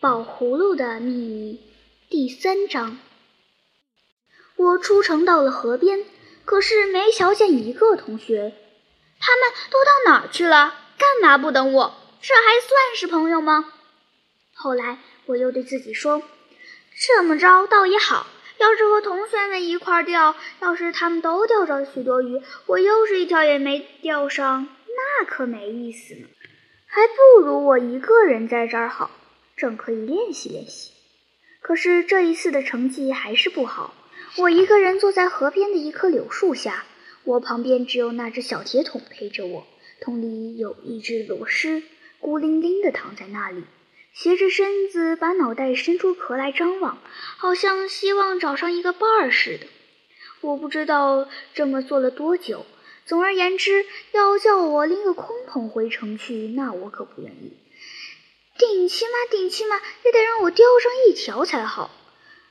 宝葫芦的秘密第三章。我出城到了河边，可是没瞧见一个同学。他们都到哪儿去了？干嘛不等我？这还算是朋友吗？后来我又对自己说：“这么着倒也好，要是和同学们一块钓，要是他们都钓着许多鱼，我又是一条也没钓上，那可没意思呢。还不如我一个人在这儿好，正可以练习练习。可是这一次的成绩还是不好。我一个人坐在河边的一棵柳树下，我旁边只有那只小铁桶陪着我，桶里有一只螺蛳，孤零零地躺在那里。斜着身子，把脑袋伸出壳来张望，好像希望找上一个伴儿似的。我不知道这么做了多久。总而言之，要叫我拎个空桶回城去，那我可不愿意。顶起码顶起码也得让我钓上一条才好。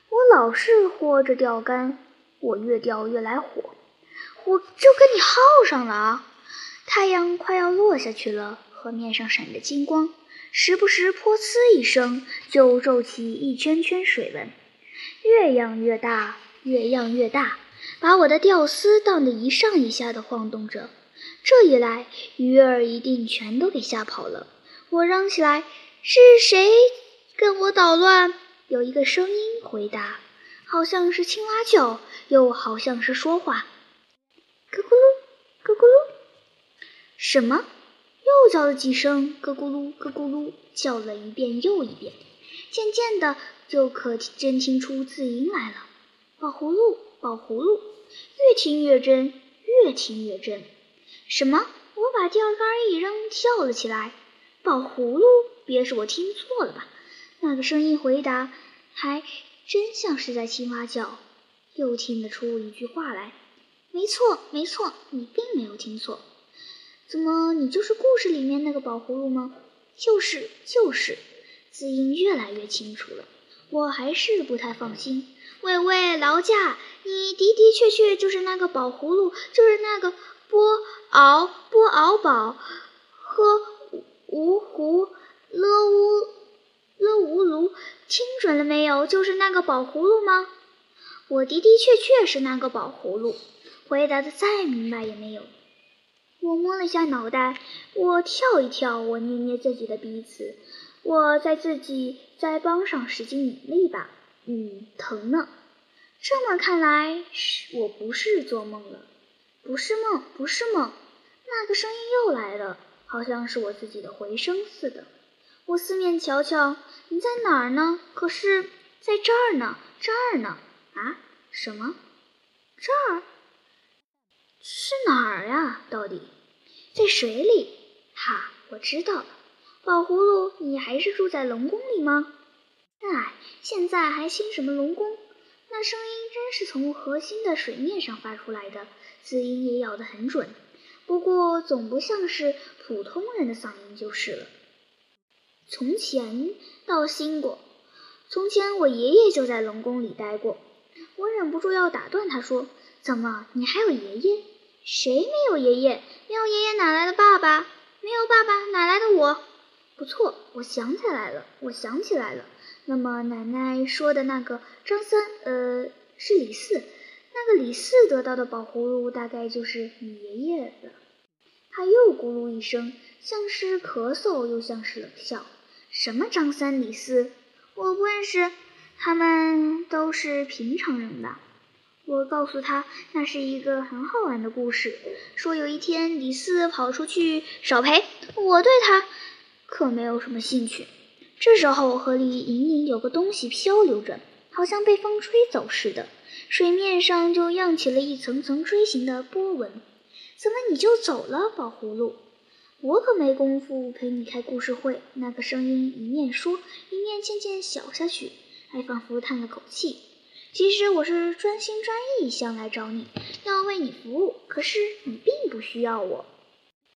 我老是豁着钓竿，我越钓越来火，我就跟你耗上了啊！太阳快要落下去了，河面上闪着金光。时不时“噗呲”一声，就皱起一圈圈水纹，越漾越大，越漾越大，把我的钓丝荡得一上一下的晃动着。这一来，鱼儿一定全都给吓跑了。我嚷起来：“是谁跟我捣乱？”有一个声音回答，好像是青蛙叫，又好像是说话：“咯咕噜，咯咕噜，什么？”又叫了几声，咯咕噜，咯咕噜，叫了一遍又一遍。渐渐的，就可真听出字音来了。宝葫芦，宝葫芦，越听越真，越听越真。什么？我把钓竿一扔，跳了起来。宝葫芦？别是我听错了吧？那个声音回答，还真像是在青蛙叫。又听得出一句话来。没错，没错，你并没有听错。怎么，你就是故事里面那个宝葫芦吗？就是就是，字音越来越清楚了。我还是不太放心。喂喂，劳驾，你的的确确就是那个宝葫芦，就是那个波鳌波鳌宝呵芜湖，听准了没有？就是那个宝葫芦吗？我的的确确是那个宝葫芦。回答的再明白也没有。我摸了下脑袋，我跳一跳，我捏捏自己的鼻子，我在自己腮帮上使劲拧了一把，嗯，疼呢。这么看来，是我不是做梦了，不是梦，不是梦。那个声音又来了，好像是我自己的回声似的。我四面瞧瞧，你在哪儿呢？可是在这儿呢，这儿呢。啊？什么？这儿？是哪儿呀？到底在水里？哈，我知道了。宝葫芦，你还是住在龙宫里吗？哎，现在还兴什么龙宫？那声音真是从核心的水面上发出来的，字音也咬得很准。不过总不像是普通人的嗓音就是了。从前到新过，从前我爷爷就在龙宫里待过。我忍不住要打断他说。怎么，你还有爷爷？谁没有爷爷？没有爷爷哪来的爸爸？没有爸爸哪来的我？不错，我想起来了，我想起来了。那么奶奶说的那个张三，呃，是李四。那个李四得到的宝葫芦，大概就是你爷爷的。他又咕噜一声，像是咳嗽，又像是冷笑。什么张三李四？我不认识，他们都是平常人吧？我告诉他，那是一个很好玩的故事。说有一天，李四跑出去少赔，我对他可没有什么兴趣。这时候，河里隐隐有个东西漂流着，好像被风吹走似的，水面上就漾起了一层层锥形的波纹。怎么你就走了，宝葫芦？我可没工夫陪你开故事会。那个声音一面说，一面渐渐小下去，还仿佛叹了口气。其实我是专心专意想来找你，要为你服务，可是你并不需要我。